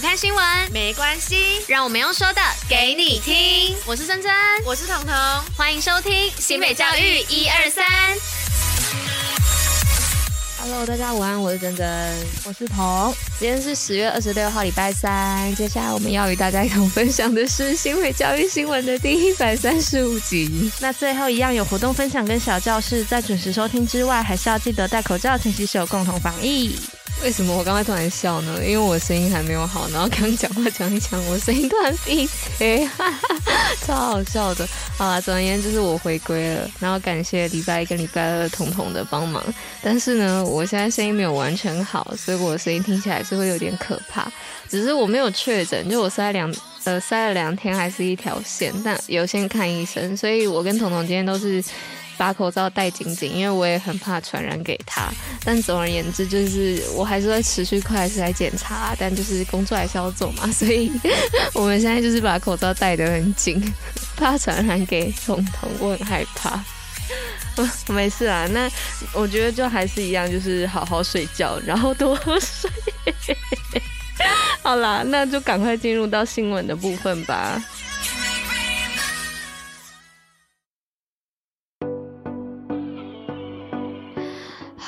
不看新闻没关系，让我们用说的给你听。我是珍珍，我是彤彤，欢迎收听新北教育一二三。Hello，大家午安，我是珍珍，我是彤。今天是十月二十六号，礼拜三。接下来我们要与大家一同分享的是新北教育新闻的第一百三十五集。那最后一样有活动分享跟小教室，在准时收听之外，还是要记得戴口罩、勤洗手，共同防疫。为什么我刚才突然笑呢？因为我声音还没有好，然后刚讲话讲一讲，我声音突然闭嘴，超好笑的。好啦，总而言之就是我回归了，然后感谢礼拜一跟礼拜二彤彤的帮忙。但是呢，我现在声音没有完全好，所以我的声音听起来是会有点可怕。只是我没有确诊，就我塞两 呃塞了两天还是一条线，但有先看医生，所以我跟彤彤今天都是。把口罩戴紧紧，因为我也很怕传染给他。但总而言之，就是我还是会持续快速来检查，但就是工作还是要做嘛，所以我们现在就是把口罩戴得很紧，怕传染给彤彤，我很害怕。没事啊，那我觉得就还是一样，就是好好睡觉，然后多喝水。好啦，那就赶快进入到新闻的部分吧。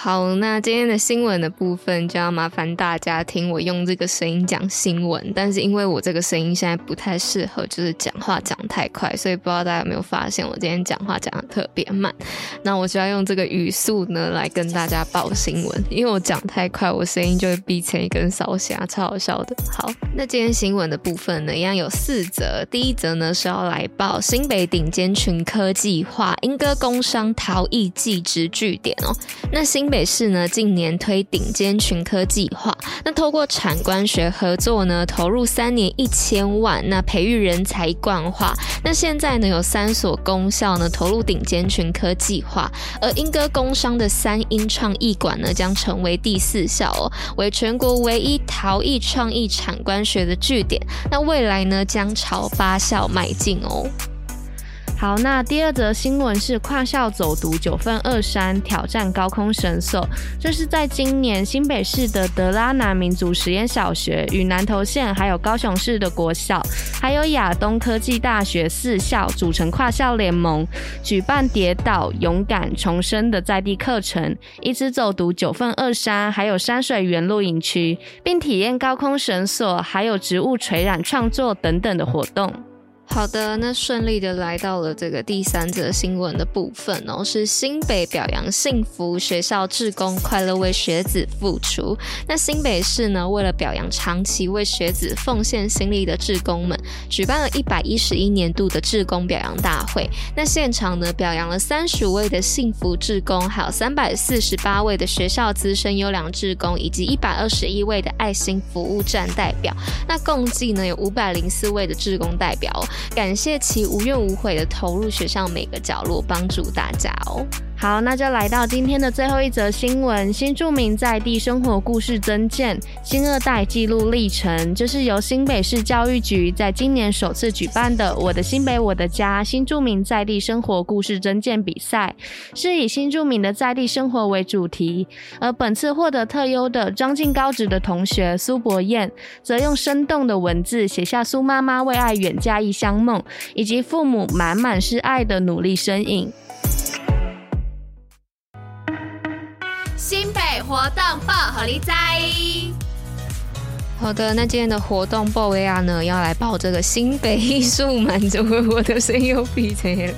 好，那今天的新闻的部分就要麻烦大家听我用这个声音讲新闻，但是因为我这个声音现在不太适合，就是讲话讲太快，所以不知道大家有没有发现我今天讲话讲得特别慢。那我就要用这个语速呢来跟大家报新闻，因为我讲太快，我声音就会逼成一根烧虾，超好笑的。好，那今天新闻的部分呢，一样有四则。第一则呢是要来报新北顶尖群科计划，莺歌工商陶艺技职据点哦。那新北市呢，近年推顶尖群科计划，那透过产官学合作呢，投入三年一千万，那培育人才一贯化。那现在呢，有三所公校呢投入顶尖群科计划，而莺歌工商的三英创艺馆呢，将成为第四校哦，为全国唯一陶艺创意产官学的据点。那未来呢，将朝八校迈进哦。好，那第二则新闻是跨校走读九份二山挑战高空绳索。这是在今年新北市的德拉南民族实验小学与南投县还有高雄市的国小，还有亚东科技大学四校组成跨校联盟，举办跌倒勇敢重生的在地课程，一直走读九份二山还有山水园露营区，并体验高空绳索还有植物垂染创作等等的活动。好的，那顺利的来到了这个第三则新闻的部分哦，是新北表扬幸福学校志工，快乐为学子付出。那新北市呢，为了表扬长期为学子奉献心力的志工们，举办了一百一十一年度的志工表扬大会。那现场呢，表扬了三十五位的幸福志工，还有三百四十八位的学校资深优良志工，以及一百二十一位的爱心服务站代表。那共计呢，有五百零四位的志工代表。感谢其无怨无悔的投入学校每个角落，帮助大家哦。好，那就来到今天的最后一则新闻：新住民在地生活故事增建，新二代记录历程。这是由新北市教育局在今年首次举办的“我的新北我的家”新住民在地生活故事增建比赛，是以新住民的在地生活为主题。而本次获得特优的彰进高职的同学苏博燕，则用生动的文字写下苏妈妈为爱远嫁异乡梦，以及父母满满是爱的努力身影。报，虎哩知。好的，那今天的活动报亚呢，要来报这个新北艺术满城，我的声音又闭嘴了。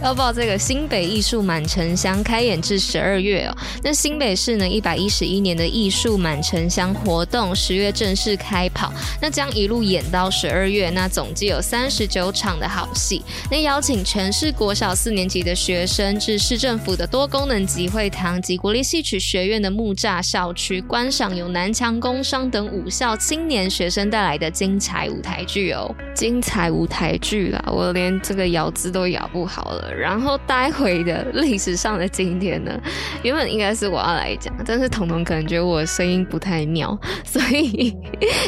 要报这个新北艺术满城乡开演至十二月哦。那新北市呢，一百一十一年的艺术满城乡活动，十月正式开跑，那将一路演到十二月。那总计有三十九场的好戏，那邀请全市国小四年级的学生至市政府的多功能集会堂及国立戏曲学院的木栅校区观赏有南强工商等五校青年学生带来的精彩舞台剧哦，精彩舞台剧啦，我连这个咬字都咬不好了。然后待会的历史上的今天呢，原本应该是我要来讲，但是彤彤可能觉得我声音不太妙，所以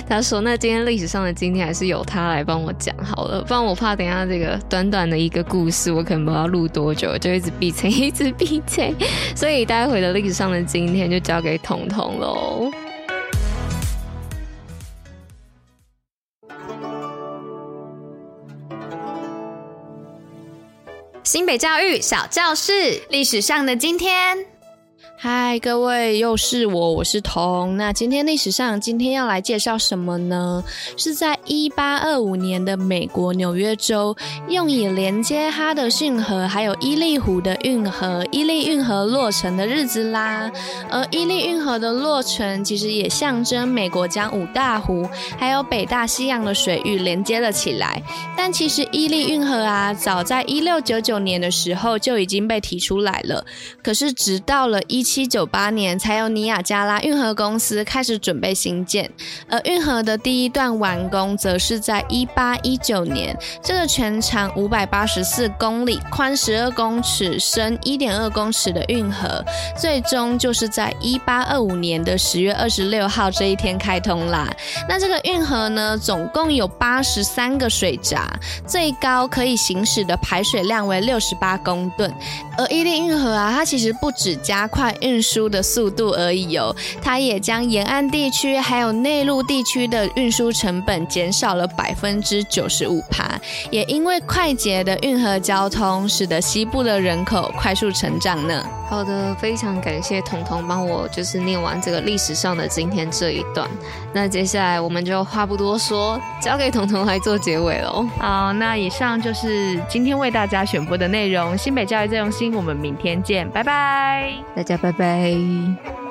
他说那今天历史上的今天还是由他来帮我讲好了，不然我怕等一下这个短短的一个故事，我可能不知道录多久，就一直闭嘴，一直闭嘴，所以待会的历史上的今天就交给彤彤喽。新北教育小教室，历史上的今天。嗨，各位，又是我，我是彤。那今天历史上，今天要来介绍什么呢？是在一八二五年的美国纽约州，用以连接哈德逊河还有伊利湖的运河——伊利运河落成的日子啦。而伊利运河的落成，其实也象征美国将五大湖还有北大西洋的水域连接了起来。但其实伊利运河啊，早在一六九九年的时候就已经被提出来了。可是直到了一七七九八年，才由尼亚加拉运河公司开始准备兴建，而运河的第一段完工，则是在一八一九年。这个全长五百八十四公里、宽十二公尺、深一点二公尺的运河，最终就是在一八二五年的十月二十六号这一天开通啦。那这个运河呢，总共有八十三个水闸，最高可以行驶的排水量为六十八公吨。而伊利运河啊，它其实不止加快运输的速度而已哦，它也将沿岸地区还有内陆地区的运输成本减少了百分之九十五趴。也因为快捷的运河交通，使得西部的人口快速成长呢。好的，非常感谢彤彤帮我就是念完这个历史上的今天这一段。那接下来我们就话不多说，交给彤彤来做结尾喽。好，那以上就是今天为大家选播的内容。新北教育最用心。我们明天见，拜拜，大家拜拜。